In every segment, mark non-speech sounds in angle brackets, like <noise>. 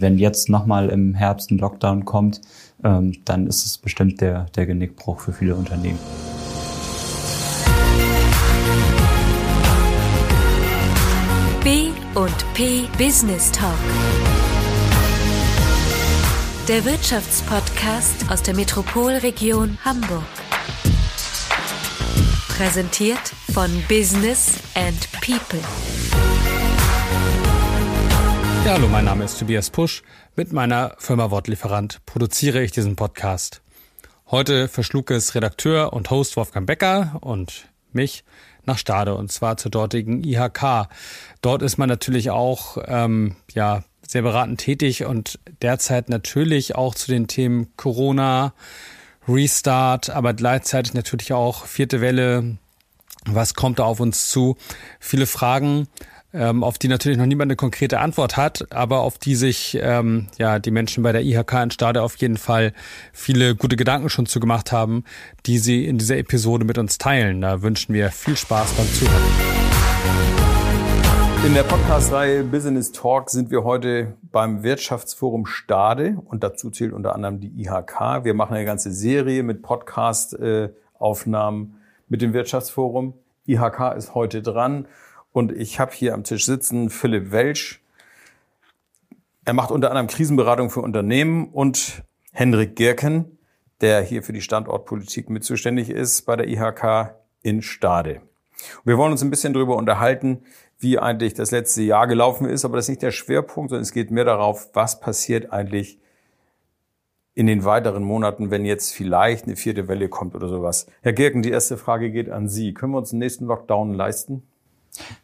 wenn jetzt nochmal im Herbst ein Lockdown kommt, ähm, dann ist es bestimmt der, der Genickbruch für viele Unternehmen. B und P Business Talk. Der Wirtschaftspodcast aus der Metropolregion Hamburg. Präsentiert von Business and People. Ja, hallo, mein Name ist Tobias Pusch. Mit meiner Firma Wortlieferant produziere ich diesen Podcast. Heute verschlug es Redakteur und Host Wolfgang Becker und mich nach Stade und zwar zur dortigen IHK. Dort ist man natürlich auch ähm, ja sehr beratend tätig und derzeit natürlich auch zu den Themen Corona, Restart, aber gleichzeitig natürlich auch vierte Welle. Was kommt da auf uns zu? Viele Fragen ähm, auf die natürlich noch niemand eine konkrete Antwort hat, aber auf die sich ähm, ja die Menschen bei der IHK in Stade auf jeden Fall viele gute Gedanken schon zu haben, die sie in dieser Episode mit uns teilen. Da wünschen wir viel Spaß beim Zuhören. In der Podcast-Reihe Business Talk sind wir heute beim Wirtschaftsforum Stade und dazu zählt unter anderem die IHK. Wir machen eine ganze Serie mit Podcast-Aufnahmen mit dem Wirtschaftsforum. IHK ist heute dran und ich habe hier am Tisch sitzen Philipp Welsch. Er macht unter anderem Krisenberatung für Unternehmen und Henrik Gerken, der hier für die Standortpolitik mit zuständig ist bei der IHK in Stade. wir wollen uns ein bisschen darüber unterhalten, wie eigentlich das letzte Jahr gelaufen ist, aber das ist nicht der Schwerpunkt, sondern es geht mehr darauf, was passiert eigentlich in den weiteren Monaten, wenn jetzt vielleicht eine vierte Welle kommt oder sowas. Herr Gerken, die erste Frage geht an Sie. Können wir uns den nächsten Lockdown leisten?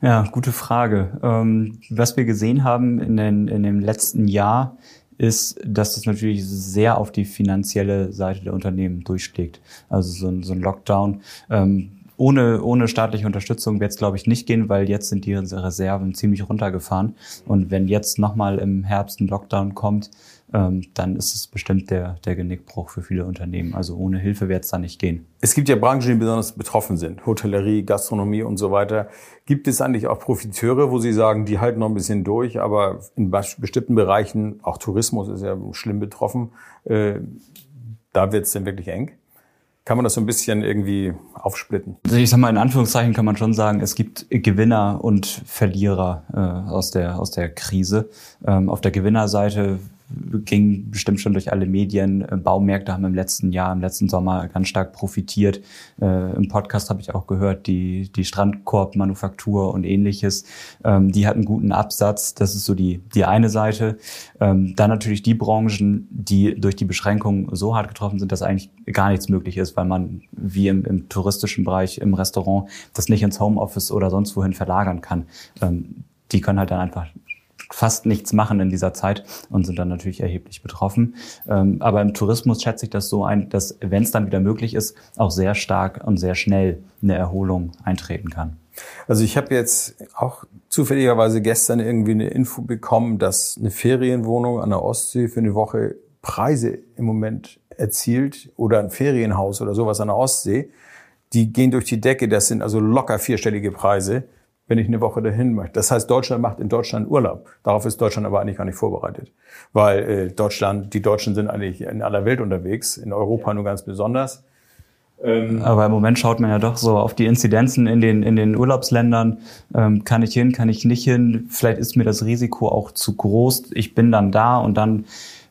Ja, gute Frage. Ähm, was wir gesehen haben in, den, in dem letzten Jahr, ist, dass das natürlich sehr auf die finanzielle Seite der Unternehmen durchschlägt. Also so ein, so ein Lockdown. Ähm, ohne, ohne staatliche Unterstützung wird es, glaube ich, nicht gehen, weil jetzt sind die Reserven ziemlich runtergefahren. Und wenn jetzt nochmal im Herbst ein Lockdown kommt, dann ist es bestimmt der, der Genickbruch für viele Unternehmen. Also ohne Hilfe wird es da nicht gehen. Es gibt ja Branchen, die besonders betroffen sind. Hotellerie, Gastronomie und so weiter. Gibt es eigentlich auch Profiteure, wo Sie sagen, die halten noch ein bisschen durch, aber in bestimmten Bereichen, auch Tourismus ist ja schlimm betroffen, äh, da wird es denn wirklich eng? Kann man das so ein bisschen irgendwie aufsplitten? Also ich sag mal, in Anführungszeichen kann man schon sagen, es gibt Gewinner und Verlierer äh, aus, der, aus der Krise. Ähm, auf der Gewinnerseite ging bestimmt schon durch alle Medien. Äh, Baumärkte haben im letzten Jahr, im letzten Sommer ganz stark profitiert. Äh, Im Podcast habe ich auch gehört, die, die Strandkorbmanufaktur und ähnliches, ähm, die hatten guten Absatz. Das ist so die, die eine Seite. Ähm, dann natürlich die Branchen, die durch die Beschränkungen so hart getroffen sind, dass eigentlich gar nichts möglich ist, weil man wie im, im touristischen Bereich, im Restaurant, das nicht ins Homeoffice oder sonst wohin verlagern kann. Ähm, die können halt dann einfach fast nichts machen in dieser Zeit und sind dann natürlich erheblich betroffen. Ähm, aber im Tourismus schätze ich das so ein, dass, wenn es dann wieder möglich ist, auch sehr stark und sehr schnell eine Erholung eintreten kann. Also ich habe jetzt auch zufälligerweise gestern irgendwie eine Info bekommen, dass eine Ferienwohnung an der Ostsee für eine Woche Preise im Moment erzielt oder ein Ferienhaus oder sowas an der Ostsee. Die gehen durch die Decke. Das sind also locker vierstellige Preise wenn ich eine Woche dahin möchte. Das heißt, Deutschland macht in Deutschland Urlaub. Darauf ist Deutschland aber eigentlich gar nicht vorbereitet. Weil äh, Deutschland, die Deutschen sind eigentlich in aller Welt unterwegs, in Europa nur ganz besonders. Ähm, aber im Moment schaut man ja doch so auf die Inzidenzen in den, in den Urlaubsländern. Ähm, kann ich hin, kann ich nicht hin? Vielleicht ist mir das Risiko auch zu groß. Ich bin dann da und dann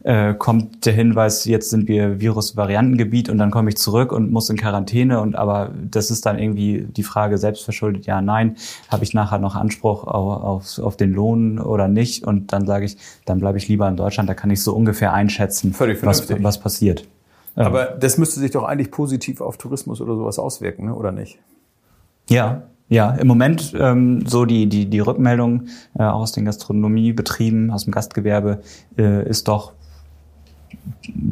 äh, kommt der Hinweis, jetzt sind wir Virusvariantengebiet und dann komme ich zurück und muss in Quarantäne und aber das ist dann irgendwie die Frage selbstverschuldet, ja, nein, habe ich nachher noch Anspruch auf, auf, auf den Lohn oder nicht und dann sage ich, dann bleibe ich lieber in Deutschland, da kann ich so ungefähr einschätzen, was, was passiert. Aber das müsste sich doch eigentlich positiv auf Tourismus oder sowas auswirken, ne? oder nicht? Ja, ja, im Moment ähm, so die die die Rückmeldung äh, aus den Gastronomiebetrieben, aus dem Gastgewerbe äh, ist doch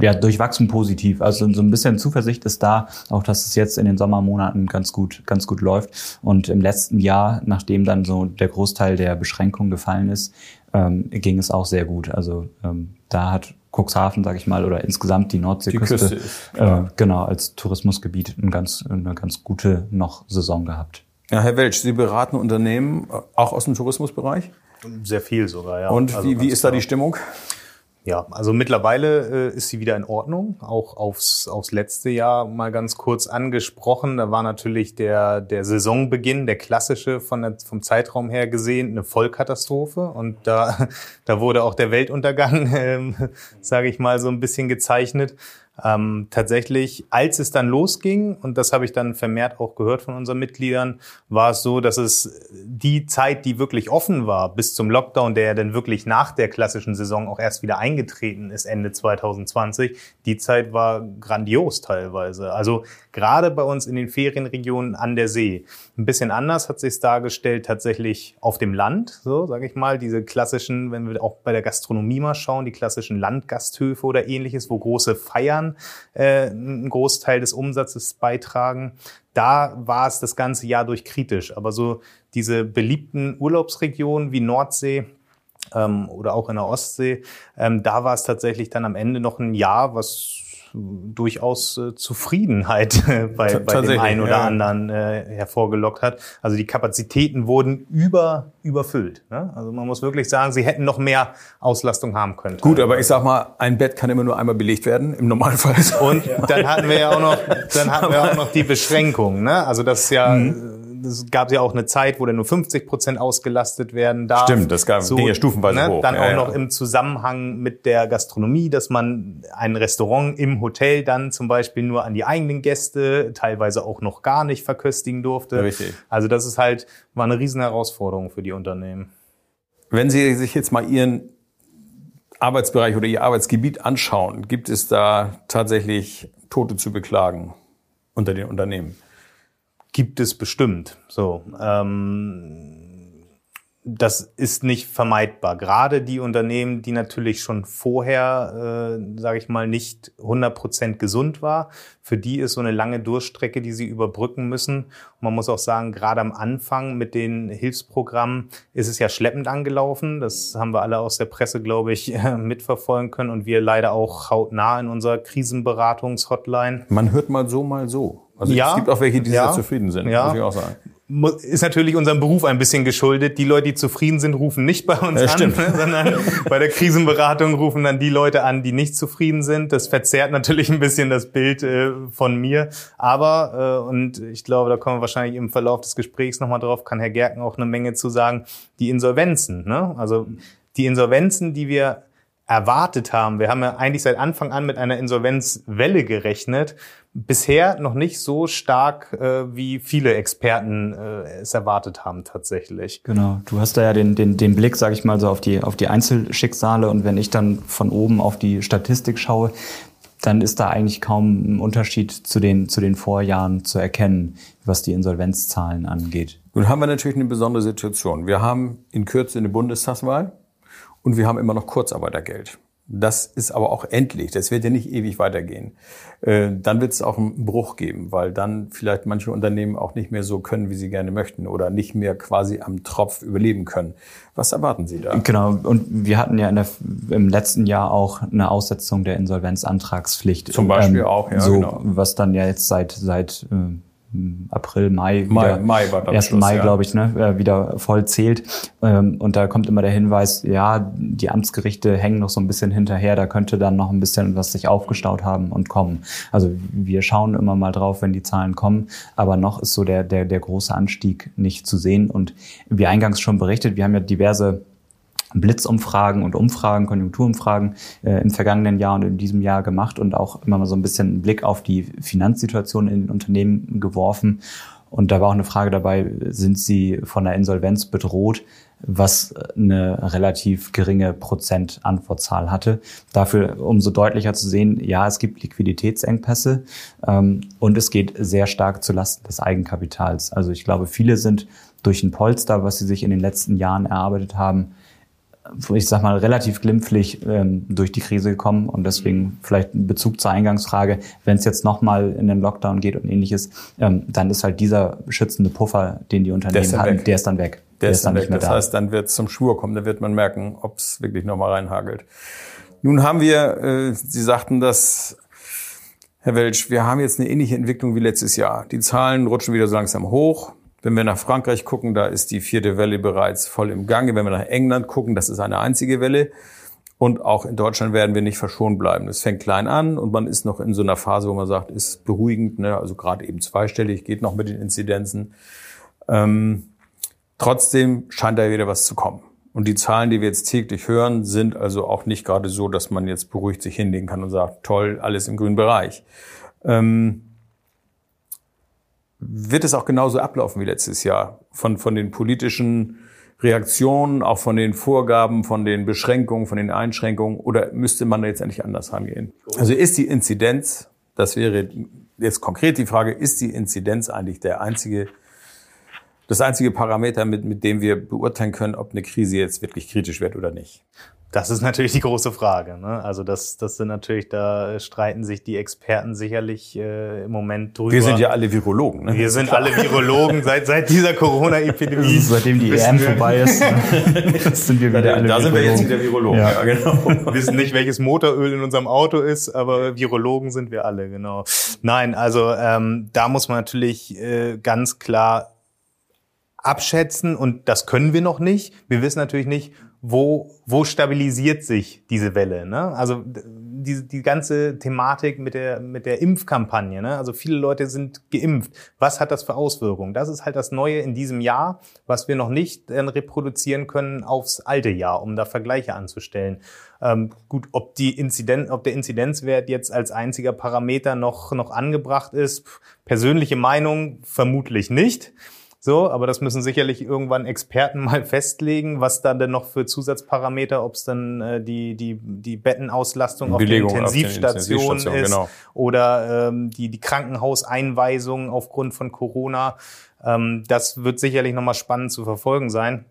ja, durchwachsen positiv. Also so ein bisschen Zuversicht ist da, auch dass es jetzt in den Sommermonaten ganz gut, ganz gut läuft. Und im letzten Jahr, nachdem dann so der Großteil der Beschränkungen gefallen ist, ähm, ging es auch sehr gut. Also ähm, da hat Cuxhaven, sage ich mal, oder insgesamt die Nordseeküste, die äh, genau als Tourismusgebiet eine ganz, eine ganz gute noch Saison gehabt. Ja, Herr Welsch, Sie beraten Unternehmen äh, auch aus dem Tourismusbereich? Sehr viel sogar, ja. Und wie, also wie ist da die Stimmung? Ja, also mittlerweile äh, ist sie wieder in Ordnung. Auch aufs, aufs letzte Jahr mal ganz kurz angesprochen. Da war natürlich der, der Saisonbeginn, der klassische von der, vom Zeitraum her gesehen, eine Vollkatastrophe. Und da, <laughs> da wurde auch der Weltuntergang, <laughs> ähm, sage ich mal, so ein bisschen gezeichnet. Ähm, tatsächlich, als es dann losging, und das habe ich dann vermehrt auch gehört von unseren Mitgliedern, war es so, dass es die Zeit, die wirklich offen war, bis zum Lockdown, der ja dann wirklich nach der klassischen Saison auch erst wieder eingetreten ist, Ende 2020, die Zeit war grandios teilweise. Also gerade bei uns in den Ferienregionen an der See. Ein bisschen anders hat sich dargestellt tatsächlich auf dem Land, so sage ich mal, diese klassischen, wenn wir auch bei der Gastronomie mal schauen, die klassischen Landgasthöfe oder ähnliches, wo große Feiern äh, einen Großteil des Umsatzes beitragen. Da war es das ganze Jahr durch kritisch. Aber so diese beliebten Urlaubsregionen wie Nordsee, ähm, oder auch in der Ostsee, ähm, da war es tatsächlich dann am Ende noch ein Jahr, was durchaus äh, Zufriedenheit <laughs> äh, bei, bei dem einen oder ja. anderen äh, hervorgelockt hat. Also die Kapazitäten wurden über überfüllt. Ne? Also man muss wirklich sagen, sie hätten noch mehr Auslastung haben können. Gut, aber ich sag mal, ein Bett kann immer nur einmal belegt werden im Normalfall. Und dann hatten wir ja auch noch, dann hatten wir auch noch die Beschränkung. Ne? Also das ist ja mhm es gab ja auch eine Zeit, wo dann nur 50 Prozent ausgelastet werden darf. Stimmt, das gab so, ja stufenweise ne, hoch. Dann ja, auch ja. noch im Zusammenhang mit der Gastronomie, dass man ein Restaurant im Hotel dann zum Beispiel nur an die eigenen Gäste, teilweise auch noch gar nicht verköstigen durfte. Richtig. Also das ist halt, war eine riesen Herausforderung für die Unternehmen. Wenn Sie sich jetzt mal Ihren Arbeitsbereich oder Ihr Arbeitsgebiet anschauen, gibt es da tatsächlich Tote zu beklagen unter den Unternehmen? Gibt es bestimmt. So, ähm, das ist nicht vermeidbar. Gerade die Unternehmen, die natürlich schon vorher, äh, sage ich mal, nicht 100% gesund war, für die ist so eine lange Durchstrecke, die sie überbrücken müssen. Und man muss auch sagen, gerade am Anfang mit den Hilfsprogrammen ist es ja schleppend angelaufen. Das haben wir alle aus der Presse, glaube ich, <laughs> mitverfolgen können und wir leider auch hautnah in unserer Krisenberatungshotline. Man hört mal so, mal so. Also ja, es gibt auch welche, die ja, sehr zufrieden sind, ja. muss ich auch sagen. Ist natürlich unserem Beruf ein bisschen geschuldet. Die Leute, die zufrieden sind, rufen nicht bei uns ja, an, <laughs> sondern bei der Krisenberatung rufen dann die Leute an, die nicht zufrieden sind. Das verzerrt natürlich ein bisschen das Bild äh, von mir. Aber, äh, und ich glaube, da kommen wir wahrscheinlich im Verlauf des Gesprächs nochmal drauf, kann Herr Gerken auch eine Menge zu sagen, die Insolvenzen. Ne? Also die Insolvenzen, die wir erwartet haben. Wir haben ja eigentlich seit Anfang an mit einer Insolvenzwelle gerechnet. Bisher noch nicht so stark, äh, wie viele Experten äh, es erwartet haben tatsächlich. Genau. Du hast da ja den, den, den Blick, sage ich mal, so auf die, auf die Einzelschicksale. Und wenn ich dann von oben auf die Statistik schaue, dann ist da eigentlich kaum ein Unterschied zu den, zu den Vorjahren zu erkennen, was die Insolvenzzahlen angeht. Nun haben wir natürlich eine besondere Situation. Wir haben in Kürze eine Bundestagswahl und wir haben immer noch Kurzarbeitergeld. Das ist aber auch endlich. Das wird ja nicht ewig weitergehen. Äh, dann wird es auch einen Bruch geben, weil dann vielleicht manche Unternehmen auch nicht mehr so können, wie sie gerne möchten oder nicht mehr quasi am Tropf überleben können. Was erwarten Sie da? Genau. Und wir hatten ja der, im letzten Jahr auch eine Aussetzung der Insolvenzantragspflicht. Zum Beispiel ähm, auch, ja. So, genau. was dann ja jetzt seit seit äh, April, Mai, Mai, Mai war 1. Schluss, Mai, ja. glaube ich, ne, äh, wieder voll zählt. Ähm, und da kommt immer der Hinweis, ja, die Amtsgerichte hängen noch so ein bisschen hinterher, da könnte dann noch ein bisschen was sich aufgestaut haben und kommen. Also wir schauen immer mal drauf, wenn die Zahlen kommen, aber noch ist so der, der, der große Anstieg nicht zu sehen. Und wie eingangs schon berichtet, wir haben ja diverse Blitzumfragen und Umfragen, Konjunkturumfragen äh, im vergangenen Jahr und in diesem Jahr gemacht und auch immer mal so ein bisschen einen Blick auf die Finanzsituation in den Unternehmen geworfen. Und da war auch eine Frage dabei, sind Sie von der Insolvenz bedroht, was eine relativ geringe Prozentantwortzahl hatte. Dafür umso deutlicher zu sehen, ja, es gibt Liquiditätsengpässe ähm, und es geht sehr stark zulasten des Eigenkapitals. Also ich glaube, viele sind durch ein Polster, was sie sich in den letzten Jahren erarbeitet haben, ich sag mal, relativ glimpflich ähm, durch die Krise gekommen und deswegen vielleicht ein Bezug zur Eingangsfrage, wenn es jetzt nochmal in den Lockdown geht und ähnliches, ähm, dann ist halt dieser schützende Puffer, den die Unternehmen hatten, weg. der ist dann weg. Der, der ist dann weg. nicht mehr das da. heißt, dann wird es zum Schwur kommen, dann wird man merken, ob es wirklich nochmal reinhagelt. Nun haben wir, äh, Sie sagten das, Herr Welsch, wir haben jetzt eine ähnliche Entwicklung wie letztes Jahr. Die Zahlen rutschen wieder so langsam hoch. Wenn wir nach Frankreich gucken, da ist die vierte Welle bereits voll im Gange. Wenn wir nach England gucken, das ist eine einzige Welle. Und auch in Deutschland werden wir nicht verschont bleiben. Es fängt klein an und man ist noch in so einer Phase, wo man sagt, ist beruhigend, ne? also gerade eben zweistellig, geht noch mit den Inzidenzen. Ähm, trotzdem scheint da wieder was zu kommen. Und die Zahlen, die wir jetzt täglich hören, sind also auch nicht gerade so, dass man jetzt beruhigt sich hinlegen kann und sagt, toll, alles im grünen Bereich. Ähm, wird es auch genauso ablaufen wie letztes Jahr? Von, von den politischen Reaktionen, auch von den Vorgaben, von den Beschränkungen, von den Einschränkungen? Oder müsste man da jetzt eigentlich anders rangehen? Also ist die Inzidenz, das wäre jetzt konkret die Frage, ist die Inzidenz eigentlich der einzige, das einzige Parameter, mit, mit dem wir beurteilen können, ob eine Krise jetzt wirklich kritisch wird oder nicht? Das ist natürlich die große Frage. Ne? Also das, das sind natürlich, da streiten sich die Experten sicherlich äh, im Moment drüber. Wir sind ja alle Virologen. Ne? Wir sind alle Virologen seit, seit dieser Corona-Epidemie. <laughs> Seitdem die EM vorbei ist, <laughs> sind wir wieder alle Da sind wir jetzt wieder Virologen. Ja, ja genau. Wir wissen nicht, welches Motoröl in unserem Auto ist, aber Virologen sind wir alle, genau. Nein, also ähm, da muss man natürlich äh, ganz klar abschätzen und das können wir noch nicht. Wir wissen natürlich nicht, wo, wo stabilisiert sich diese Welle? Ne? Also die, die ganze Thematik mit der, mit der Impfkampagne. Ne? Also viele Leute sind geimpft. Was hat das für Auswirkungen? Das ist halt das Neue in diesem Jahr, was wir noch nicht äh, reproduzieren können aufs alte Jahr, um da Vergleiche anzustellen. Ähm, gut, ob die Inzidenz, ob der Inzidenzwert jetzt als einziger Parameter noch, noch angebracht ist, persönliche Meinung vermutlich nicht. So, aber das müssen sicherlich irgendwann Experten <laughs> mal festlegen, was da denn noch für Zusatzparameter, ob es dann äh, die, die, die Bettenauslastung auf der Intensivstation ist genau. oder ähm, die, die Krankenhauseinweisung aufgrund von Corona. Ähm, das wird sicherlich nochmal spannend zu verfolgen sein.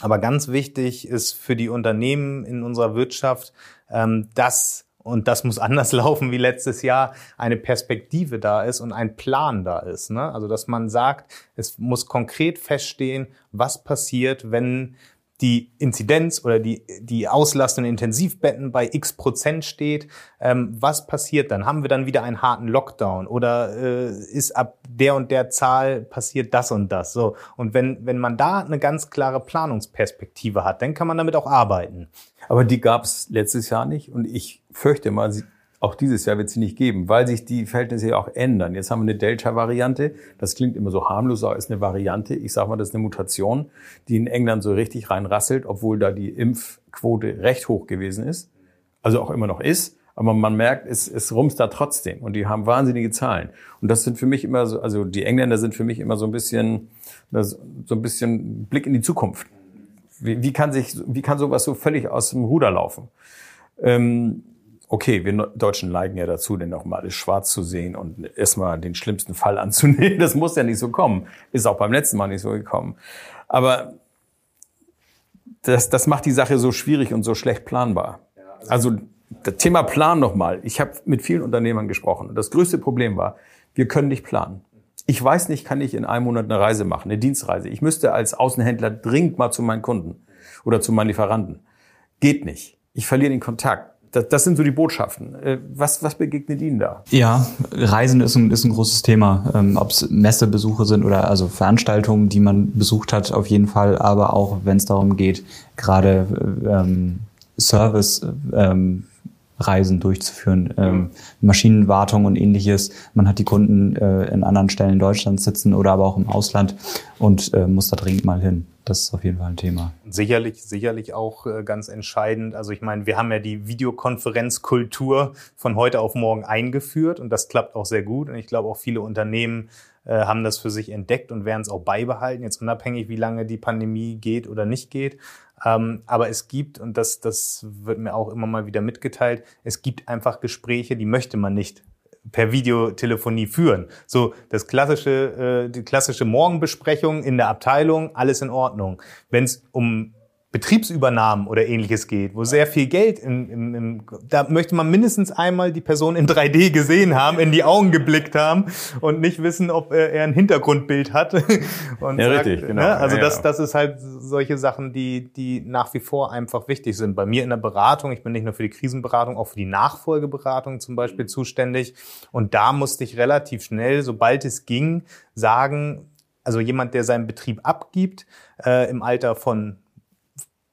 Aber ganz wichtig ist für die Unternehmen in unserer Wirtschaft, ähm, dass und das muss <laughs> anders laufen wie letztes Jahr, eine Perspektive da ist und ein Plan da ist. Ne? Also dass man sagt, es muss konkret feststehen, was passiert, wenn die Inzidenz oder die, die Auslastung in Intensivbetten bei x Prozent steht, ähm, was passiert dann? Haben wir dann wieder einen harten Lockdown oder äh, ist ab der und der Zahl passiert das und das? So und wenn wenn man da eine ganz klare Planungsperspektive hat, dann kann man damit auch arbeiten. Aber die gab es letztes Jahr nicht und ich fürchte mal, auch dieses Jahr wird sie nicht geben, weil sich die Verhältnisse ja auch ändern. Jetzt haben wir eine Delta-Variante. Das klingt immer so harmlos, aber ist eine Variante. Ich sage mal, das ist eine Mutation, die in England so richtig reinrasselt, obwohl da die Impfquote recht hoch gewesen ist. Also auch immer noch ist. Aber man merkt, es, es rumst da trotzdem. Und die haben wahnsinnige Zahlen. Und das sind für mich immer so, also die Engländer sind für mich immer so ein bisschen, so ein bisschen Blick in die Zukunft. Wie, wie kann sich, wie kann sowas so völlig aus dem Ruder laufen? Ähm, okay, wir Deutschen neigen ja dazu, denn auch mal alles schwarz zu sehen und erstmal den schlimmsten Fall <laughs> anzunehmen. Das muss ja nicht so kommen. Ist auch beim letzten Mal nicht so gekommen. Aber das, das macht die Sache so schwierig und so schlecht planbar. Also das Thema Plan nochmal. Ich habe mit vielen Unternehmern gesprochen und das größte Problem war, wir können nicht planen. Ich weiß nicht, kann ich in einem Monat eine Reise machen, eine Dienstreise. Ich müsste als Außenhändler dringend mal zu meinen Kunden oder zu meinen Lieferanten. Geht nicht. Ich verliere den Kontakt das, das sind so die Botschaften. Äh, was, was begegnet Ihnen da? Ja, Reisen ist ein, ist ein großes Thema. Ähm, Ob es Messebesuche sind oder also Veranstaltungen, die man besucht hat, auf jeden Fall. Aber auch wenn es darum geht, gerade ähm, Service ähm, Reisen durchzuführen, ähm, Maschinenwartung und ähnliches. Man hat die Kunden äh, in anderen Stellen in Deutschland sitzen oder aber auch im Ausland und äh, muss da dringend mal hin. Das ist auf jeden Fall ein Thema. Sicherlich, sicherlich auch äh, ganz entscheidend. Also ich meine, wir haben ja die Videokonferenzkultur von heute auf morgen eingeführt und das klappt auch sehr gut. Und ich glaube auch viele Unternehmen äh, haben das für sich entdeckt und werden es auch beibehalten, jetzt unabhängig, wie lange die Pandemie geht oder nicht geht. Ähm, aber es gibt, und das, das wird mir auch immer mal wieder mitgeteilt, es gibt einfach Gespräche, die möchte man nicht per Videotelefonie führen. So das klassische, äh, die klassische Morgenbesprechung in der Abteilung, alles in Ordnung. Wenn es um Betriebsübernahmen oder ähnliches geht, wo sehr viel Geld im, im, im, da möchte man mindestens einmal die Person in 3D gesehen haben, in die Augen geblickt haben und nicht wissen, ob er ein Hintergrundbild hat. <laughs> Und ja, sagt, richtig, genau. Ne? Also ja, das, das ist halt solche Sachen, die, die nach wie vor einfach wichtig sind. Bei mir in der Beratung, ich bin nicht nur für die Krisenberatung, auch für die Nachfolgeberatung zum Beispiel zuständig. Und da musste ich relativ schnell, sobald es ging, sagen, also jemand, der seinen Betrieb abgibt, äh, im Alter von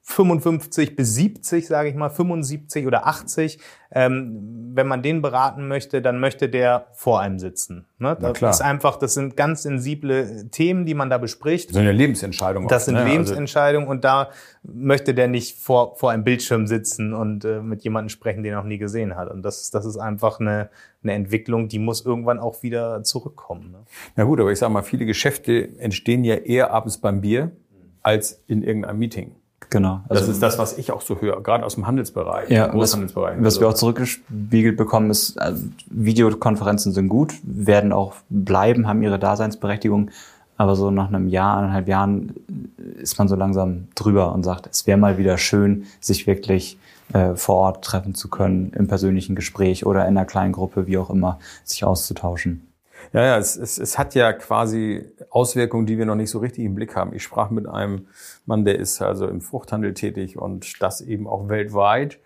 55 bis 70, sage ich mal, 75 oder 80. Ähm, wenn man den beraten möchte, dann möchte der vor einem sitzen. Ne? Das ist einfach, das sind ganz sensible Themen, die man da bespricht. Das ist eine Lebensentscheidung. Das sind ne? Lebensentscheidungen und da möchte der nicht vor, vor einem Bildschirm sitzen und äh, mit jemandem sprechen, den er noch nie gesehen hat. Und das, das ist einfach eine, eine Entwicklung, die muss irgendwann auch wieder zurückkommen. Ne? Also, na gut, aber ich sage mal, viele Geschäfte entstehen ja eher abends beim Bier als in irgendeinem Meeting. Genau. Das ist das, was ich auch so höre, gerade aus dem Handelsbereich, Ja, was, Großhandelsbereich. was wir auch Also, zurückgespiegelt bekommen, ist, also Videokonferenzen sind gut, werden auch bleiben, haben ihre Daseinsberechtigung. Aber so nach einem Jahr, eineinhalb Jahren ist man so langsam drüber und sagt, es wäre mal wieder schön, sich wirklich äh, vor Ort treffen zu können, im persönlichen Gespräch oder in einer kleinen Gruppe, wie auch immer, sich auszutauschen. Ja, ja, es, es, es hat ja quasi Auswirkungen, die wir noch nicht so richtig im Blick haben. Ich sprach mit einem Mann, der ist also im Fruchthandel tätig und das eben auch weltweit,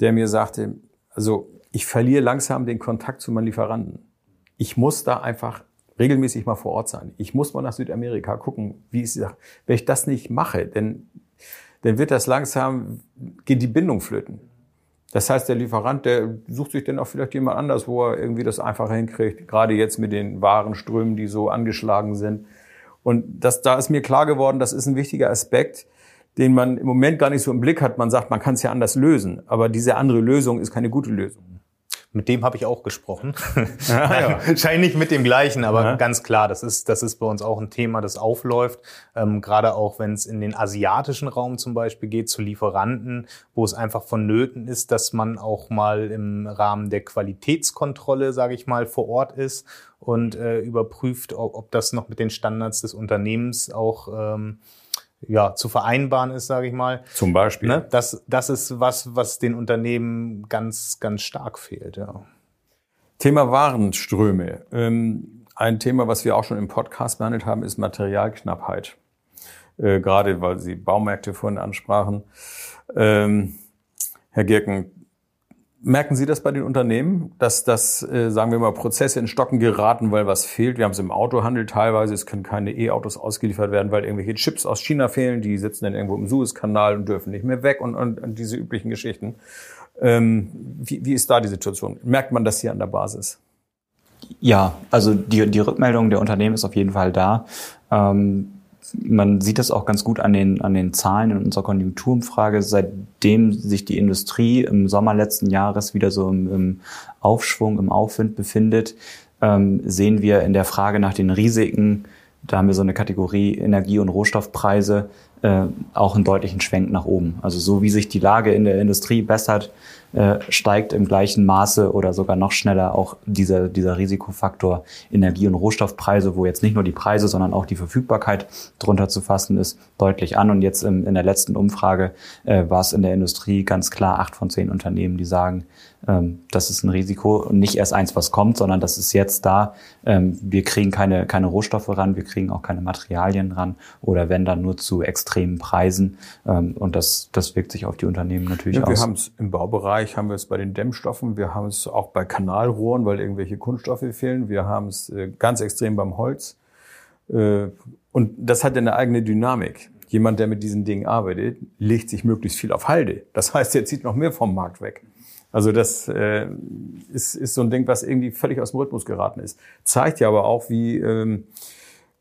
der mir sagte, also ich verliere langsam den Kontakt zu meinen Lieferanten. Ich muss da einfach regelmäßig mal vor Ort sein. Ich muss mal nach Südamerika gucken, wie es sagt. Wenn ich das nicht mache, dann, dann wird das langsam, geht die Bindung flöten. Das heißt, der Lieferant, der sucht sich dann auch vielleicht jemand anders, wo er irgendwie das einfacher hinkriegt. Gerade jetzt mit den Warenströmen, die so angeschlagen sind. Und das, da ist mir klar geworden, das ist ein wichtiger Aspekt, den man im Moment gar nicht so im Blick hat. Man sagt, man kann es ja anders lösen. Aber diese andere Lösung ist keine gute Lösung. Mit dem habe ich auch gesprochen. <laughs> Wahrscheinlich <laughs> mit dem gleichen, aber Ja. ganz klar, das ist, das ist bei uns auch ein Thema, das aufläuft. Ähm, gerade auch, wenn es in den asiatischen Raum zum Beispiel geht, zu Lieferanten, wo es einfach vonnöten ist, dass man auch mal im Rahmen der Qualitätskontrolle, sage ich mal, vor Ort ist und äh, überprüft, ob, ob das noch mit den Standards des Unternehmens auch ähm, ja, zu vereinbaren ist, sage ich mal. Zum Beispiel. Ne? Das, das ist was, was den Unternehmen ganz, ganz stark fehlt. Ja. Thema Warenströme. Ähm, ein Thema, was wir auch schon im Podcast behandelt haben, ist Materialknappheit. Äh, gerade weil Sie Baumärkte vorhin ansprachen. Ähm, Herr Girken, merken Sie das bei den Unternehmen, dass das, äh, sagen wir mal, Prozesse in Stocken geraten, weil was fehlt? Wir haben es im Autohandel teilweise, es können keine E-Autos ausgeliefert werden, weil irgendwelche Chips aus China fehlen, die sitzen dann irgendwo im Suezkanal und dürfen nicht mehr weg und, und, und diese üblichen Geschichten. Ähm, wie, wie ist da die Situation? Merkt man das hier an der Basis? Ja, also die, die Rückmeldung der Unternehmen ist auf jeden Fall da. Ähm, man sieht das auch ganz gut an den, an den Zahlen in unserer Konjunkturumfrage. Seitdem sich die Industrie im Sommer letzten Jahres wieder so im, im Aufschwung, im Aufwind befindet, ähm, sehen wir in der Frage nach den Risiken, da haben wir so eine Kategorie Energie- und Rohstoffpreise, äh, auch einen deutlichen Schwenk nach oben. Also so wie sich die Lage in der Industrie bessert, äh, steigt im gleichen Maße oder sogar noch schneller auch dieser, dieser Risikofaktor Energie- und Rohstoffpreise, wo jetzt nicht nur die Preise, sondern auch die Verfügbarkeit drunter zu fassen ist, deutlich an. Und jetzt im, in der letzten Umfrage äh, war es in der Industrie ganz klar acht von zehn Unternehmen, die sagen, ähm, das ist ein Risiko und nicht erst eins, was kommt, sondern das ist jetzt da. Ähm, wir kriegen keine, keine Rohstoffe ran, wir kriegen auch keine Materialien ran oder wenn dann nur zu extremen Preisen. Ähm, und das, das wirkt sich auf die Unternehmen natürlich Ja, wir aus. haben es im Baubereich, haben wir es bei den Dämmstoffen, wir haben es auch bei Kanalrohren, weil irgendwelche Kunststoffe fehlen. Wir haben es äh, ganz extrem beim Holz. Äh, und das hat eine eigene Dynamik. Jemand, der mit diesen Dingen arbeitet, legt sich möglichst viel auf Halde. Das heißt, er zieht noch mehr vom Markt weg. Also das äh, ist, ist so ein Ding, was irgendwie völlig aus dem Rhythmus geraten ist. Zeigt ja aber auch, wie ähm,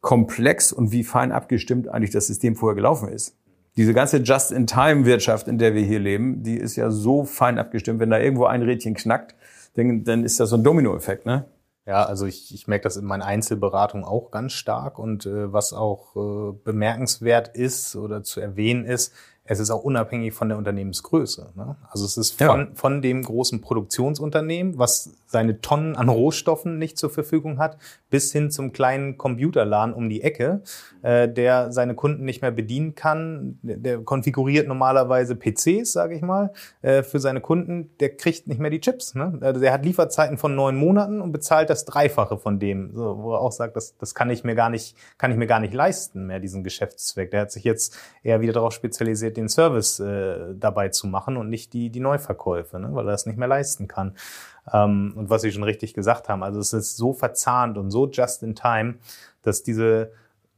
komplex und wie fein abgestimmt eigentlich das System vorher gelaufen ist. Diese ganze Just-in-Time-Wirtschaft, in der wir hier leben, die ist ja so fein abgestimmt. Wenn da irgendwo ein Rädchen knackt, dann, dann ist das so ein Dominoeffekt, ne? Ja, also ich, ich merke das in meinen Einzelberatungen auch ganz stark und äh, was auch äh, bemerkenswert ist oder zu erwähnen ist, es ist auch unabhängig von der Unternehmensgröße. Ne? Also es ist Ja. von, von dem großen Produktionsunternehmen, was seine Tonnen an Rohstoffen nicht zur Verfügung hat, bis hin zum kleinen Computerladen um die Ecke, äh, der seine Kunden nicht mehr bedienen kann. Der, konfiguriert normalerweise PCs, sage ich mal, äh, für seine Kunden. Der kriegt nicht mehr die Chips. Ne? Also der hat Lieferzeiten von neun Monaten und bezahlt das Dreifache von dem, so, wo er auch sagt, das, das kann ich mir gar nicht, kann ich mir gar nicht leisten mehr diesen Geschäftszweck. Der hat sich jetzt eher wieder darauf spezialisiert, den Service äh, dabei zu machen und nicht die die Neuverkäufe, ne? weil er das nicht mehr leisten kann. Ähm, und was Sie schon richtig gesagt haben, also es ist so verzahnt und so just in time, dass diese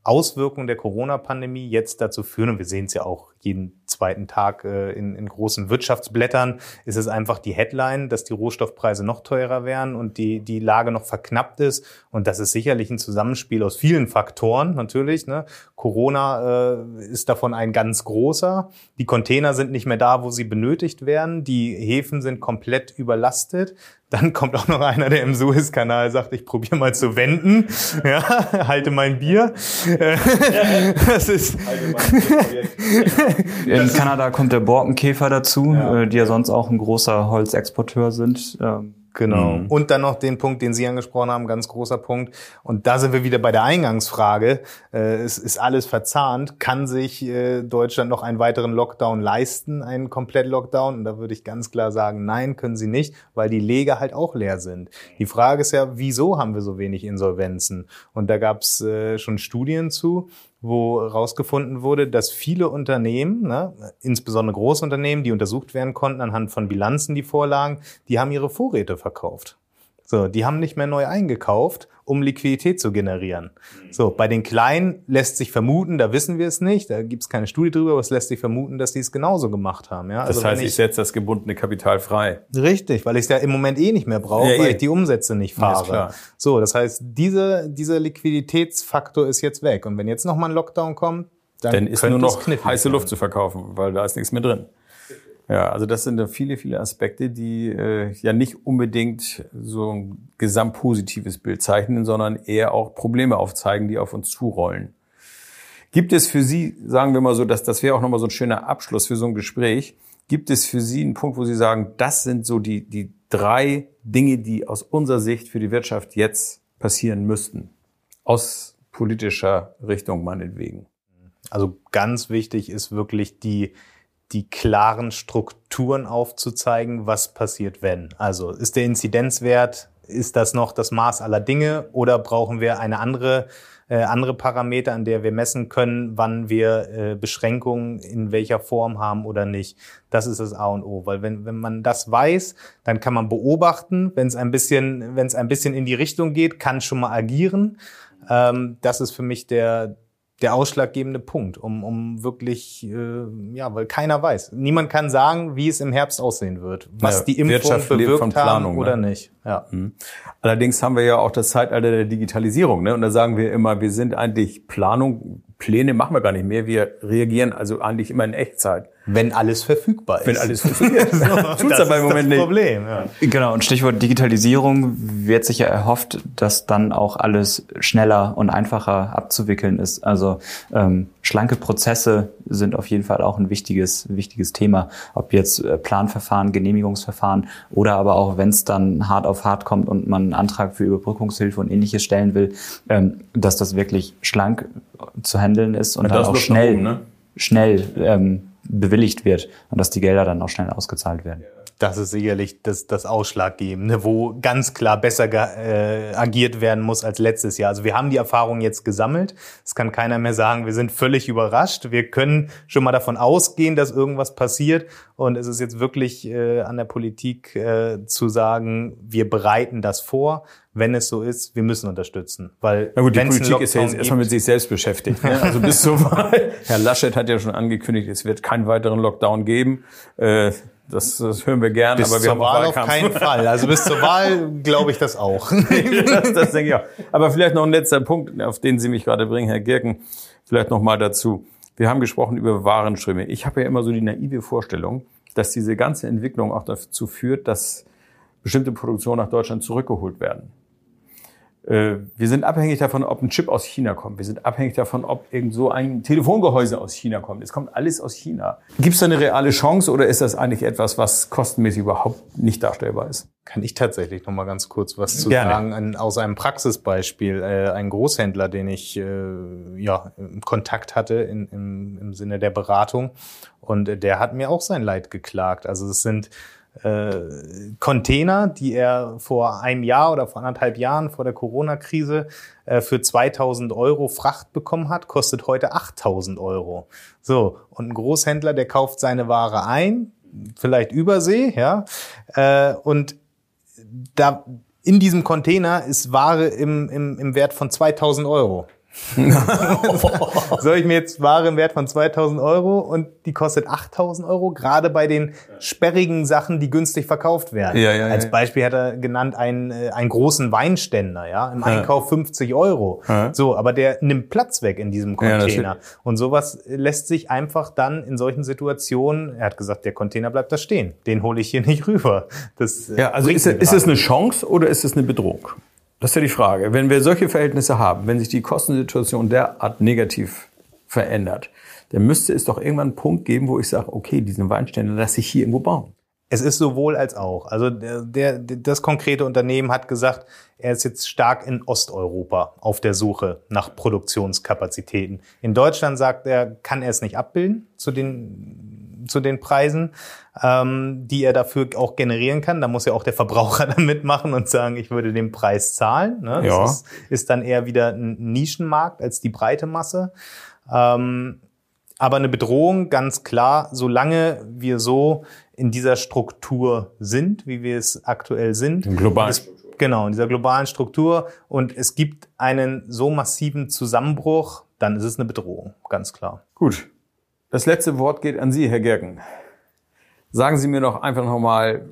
Auswirkungen der Corona-Pandemie jetzt dazu führen, und wir sehen es ja auch jeden zweiten Tag äh, in, in großen Wirtschaftsblättern ist es einfach die Headline, dass die Rohstoffpreise noch teurer werden und die, die Lage noch verknappt ist. Und das ist sicherlich ein Zusammenspiel aus vielen Faktoren natürlich. Ne? Corona äh, ist davon ein ganz großer. Die Container sind nicht mehr da, wo sie benötigt werden. Die Häfen sind komplett überlastet. Dann kommt auch noch einer, der im Suezkanal sagt, ich probiere mal zu wenden. Ja, halte mein Bier. Das ist In Kanada kommt der Borkenkäfer dazu, Ja. äh, die ja sonst auch ein großer Holzexporteur sind. Genau. Mhm. Und dann noch den Punkt, den Sie angesprochen haben, ganz großer Punkt. Und da sind wir wieder bei der Eingangsfrage. Äh, es ist alles verzahnt. Kann sich äh, Deutschland noch einen weiteren Lockdown leisten, einen Komplett-Lockdown? Und da würde ich ganz klar sagen, nein, können sie nicht, weil die Leger halt auch leer sind. Die Frage ist ja, wieso haben wir so wenig Insolvenzen? Und da gab es äh, schon Studien zu, wo herausgefunden wurde, dass viele Unternehmen, ne, insbesondere Großunternehmen, die untersucht werden konnten anhand von Bilanzen, die vorlagen, die haben ihre Vorräte verkauft. So, die haben nicht mehr neu eingekauft, um Liquidität zu generieren. So, bei den Kleinen lässt sich vermuten, da wissen wir es nicht, da gibt es keine Studie drüber, aber es lässt sich vermuten, dass die es genauso gemacht haben. Ja? Das Also heißt, wenn ich setze das gebundene Kapital frei. Richtig, weil ich es ja im Moment eh nicht mehr brauche, Ja, weil eh. ich die Umsätze nicht fahre. so, das heißt, diese, dieser Liquiditätsfaktor ist jetzt weg. Und wenn jetzt nochmal ein Lockdown kommt, dann, Dann ist nur noch heiße werden. Luft zu verkaufen, weil da ist nichts mehr drin. Ja, also das sind viele, viele Aspekte, die äh, ja nicht unbedingt so ein gesamtpositives Bild zeichnen, sondern eher auch Probleme aufzeigen, die auf uns zurollen. Gibt es für Sie, sagen wir mal so, dass das wäre auch nochmal so ein schöner Abschluss für so ein Gespräch, gibt es für Sie einen Punkt, wo Sie sagen, das sind so die, die drei Dinge, die aus unserer Sicht für die Wirtschaft jetzt passieren müssten? Aus politischer Richtung meinetwegen. Also ganz wichtig ist wirklich die, die klaren Strukturen aufzuzeigen, was passiert, wenn. Also ist der Inzidenzwert, ist das noch das Maß aller Dinge oder brauchen wir eine andere, äh, andere Parameter, an der wir messen können, wann wir äh, Beschränkungen in welcher Form haben oder nicht. Das ist das A und O, weil wenn, wenn man das weiß, dann kann man beobachten, wenn es ein bisschen, wenn es ein bisschen in die Richtung geht, kann schon mal agieren. Ähm, das ist für mich der, der ausschlaggebende Punkt, um, um wirklich, äh, ja, weil keiner weiß. Niemand kann sagen, wie es im Herbst aussehen wird, was Ja, die Impfung Wirtschaft bewirkt von Planung, haben oder ne? nicht. Ja. Allerdings haben wir ja auch das Zeitalter der Digitalisierung. Ne? Und da sagen wir immer, wir sind eigentlich Planung, Pläne machen wir gar nicht mehr. Wir reagieren also eigentlich immer in Echtzeit. Wenn alles verfügbar ist. Wenn alles funktioniert. so, Tut's das aber im ist Moment das nicht. Problem. Ja. Genau, und Stichwort Digitalisierung wird sich ja erhofft, dass dann auch alles schneller und einfacher abzuwickeln ist. Also ähm, schlanke Prozesse sind auf jeden Fall auch ein wichtiges, wichtiges Thema. Ob jetzt äh, Planverfahren, Genehmigungsverfahren oder aber auch, wenn es dann hart auf hart kommt und man einen Antrag für Überbrückungshilfe und ähnliches stellen will, ähm, dass das wirklich schlank zu handeln ist und Ja, dann auch schnell, oben, ne? schnell ähm, bewilligt wird und dass die Gelder dann auch schnell ausgezahlt werden. Das ist sicherlich das, das Ausschlaggebende, wo ganz klar besser äh, agiert werden muss als letztes Jahr. Also wir haben die Erfahrung jetzt gesammelt. Es kann keiner mehr sagen, wir sind völlig überrascht. Wir können schon mal davon ausgehen, dass irgendwas passiert. Und es ist jetzt wirklich äh, an der Politik äh, zu sagen, wir bereiten das vor. Wenn es so ist, wir müssen unterstützen. Weil Na gut, die Politik ist ja jetzt erstmal mit sich selbst beschäftigt. Ne? Also bis zur <laughs> Wahl. Herr Laschet hat ja schon angekündigt, es wird keinen weiteren Lockdown geben. Äh, das, das hören wir gern, bis aber wir zur haben Wahl auf keinen Fall. Also bis zur Wahl glaube ich das auch. das, <laughs> das denke ich auch. Aber vielleicht noch ein letzter Punkt, auf den Sie mich gerade bringen, Herr Girken. Vielleicht noch mal dazu. Wir haben gesprochen über Warenströme. Ich habe ja immer so die naive Vorstellung, dass diese ganze Entwicklung auch dazu führt, dass bestimmte Produktionen nach Deutschland zurückgeholt werden. Äh, Wir sind abhängig davon, ob ein Chip aus China kommt. Wir sind abhängig davon, ob irgend so ein Telefongehäuse aus China kommt. Es kommt alles aus China. Gibt es da eine reale Chance oder ist das eigentlich etwas, was kostenmäßig überhaupt nicht darstellbar ist? Kann ich tatsächlich noch mal ganz kurz was zu Gerne. sagen an, aus einem Praxisbeispiel. Äh, ein Großhändler, den ich äh, ja im Kontakt hatte in, im, im Sinne der Beratung und der hat mir auch sein Leid geklagt. Also es sind Container, die er vor einem Jahr oder vor anderthalb Jahren vor der Corona-Krise äh, für 2000 Euro Fracht bekommen hat, kostet heute 8000 Euro. So, und ein Großhändler, der kauft seine Ware ein, vielleicht übersee, ja, äh, und da in diesem Container ist Ware im, im, im Wert von 2000 Euro. <laughs> Soll ich mir jetzt Ware im Wert von 2000 Euro und die kostet 8000 Euro, gerade bei den sperrigen Sachen, die günstig verkauft werden. Ja, ja, Als ja. Beispiel hat er genannt einen, äh, einen großen Weinständer, ja, im Einkauf 50 Euro. So, aber der nimmt Platz weg in diesem Container. und sowas lässt sich einfach dann in solchen Situationen, er hat gesagt, der Container bleibt da stehen. Den hole ich hier nicht rüber. Das, äh, Ja, also ist, ist es eine Chance oder ist es eine Bedrohung? Das ist ja die Frage. Wenn wir solche Verhältnisse haben, wenn sich die Kostensituation derart negativ verändert, dann müsste es doch irgendwann einen Punkt geben, wo ich sage, okay, diesen Weinständer lasse ich hier irgendwo bauen. Es ist sowohl als auch. Also der, der, das konkrete Unternehmen hat gesagt, er ist jetzt stark in Osteuropa auf der Suche nach Produktionskapazitäten. In Deutschland sagt er, kann er es nicht abbilden zu den, zu den Preisen, ähm, die er dafür auch generieren kann. Da muss ja auch der Verbraucher <laughs> dann mitmachen und sagen, ich würde den Preis zahlen. Ne? Ja. Das ist, ist dann eher wieder ein Nischenmarkt als die breite Masse. Ähm, aber eine Bedrohung, ganz klar, solange wir so in dieser Struktur sind, wie wir es aktuell sind. In globalen es, Genau, in dieser globalen Struktur. Und es gibt einen so massiven Zusammenbruch, dann ist es eine Bedrohung, ganz klar. Gut. Das letzte Wort geht an Sie, Herr Gerken. Sagen Sie mir doch einfach nochmal,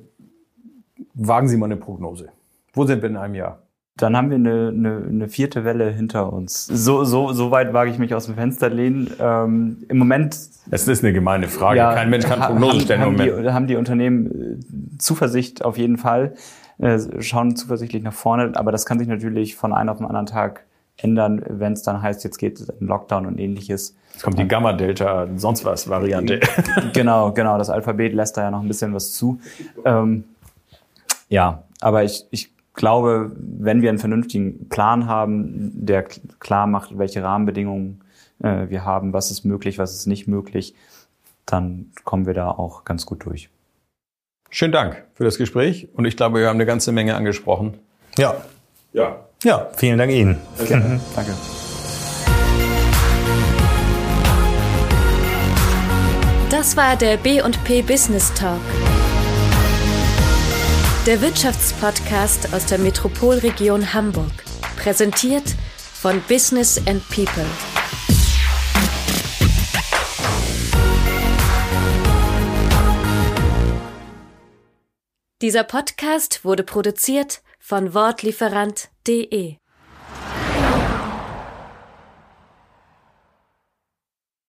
wagen Sie mal eine Prognose. Wo sind wir in einem Jahr? Dann haben wir eine, eine, eine vierte Welle hinter uns. So, so, so weit wage ich mich aus dem Fenster lehnen. Ähm, Im Moment Es ist eine gemeine Frage. Kein Mensch kann Prognosen stellen im haben, Moment. die, haben die Unternehmen äh, Zuversicht auf jeden Fall, äh, schauen zuversichtlich nach vorne, aber das kann sich natürlich von einem auf den anderen Tag ändern, wenn es dann heißt, jetzt geht es in Lockdown und ähnliches. Jetzt kommt die Gamma-Delta, sonst was Variante. <laughs> genau, genau, das Alphabet lässt da ja noch ein bisschen was zu. Ähm, ja, aber ich, ich glaube, wenn wir einen vernünftigen Plan haben, der klar macht, welche Rahmenbedingungen äh, wir haben, was ist möglich, was ist nicht möglich, dann kommen wir da auch ganz gut durch. Schönen Dank für das Gespräch und ich glaube, wir haben eine ganze Menge angesprochen. Ja, Ja. Ja, vielen Dank Ihnen. Gerne. <laughs> Danke. Das war der B&P Business Talk. Der Wirtschaftspodcast aus der Metropolregion Hamburg. Präsentiert von Business and People. Dieser Podcast wurde produziert von Wortlieferant.de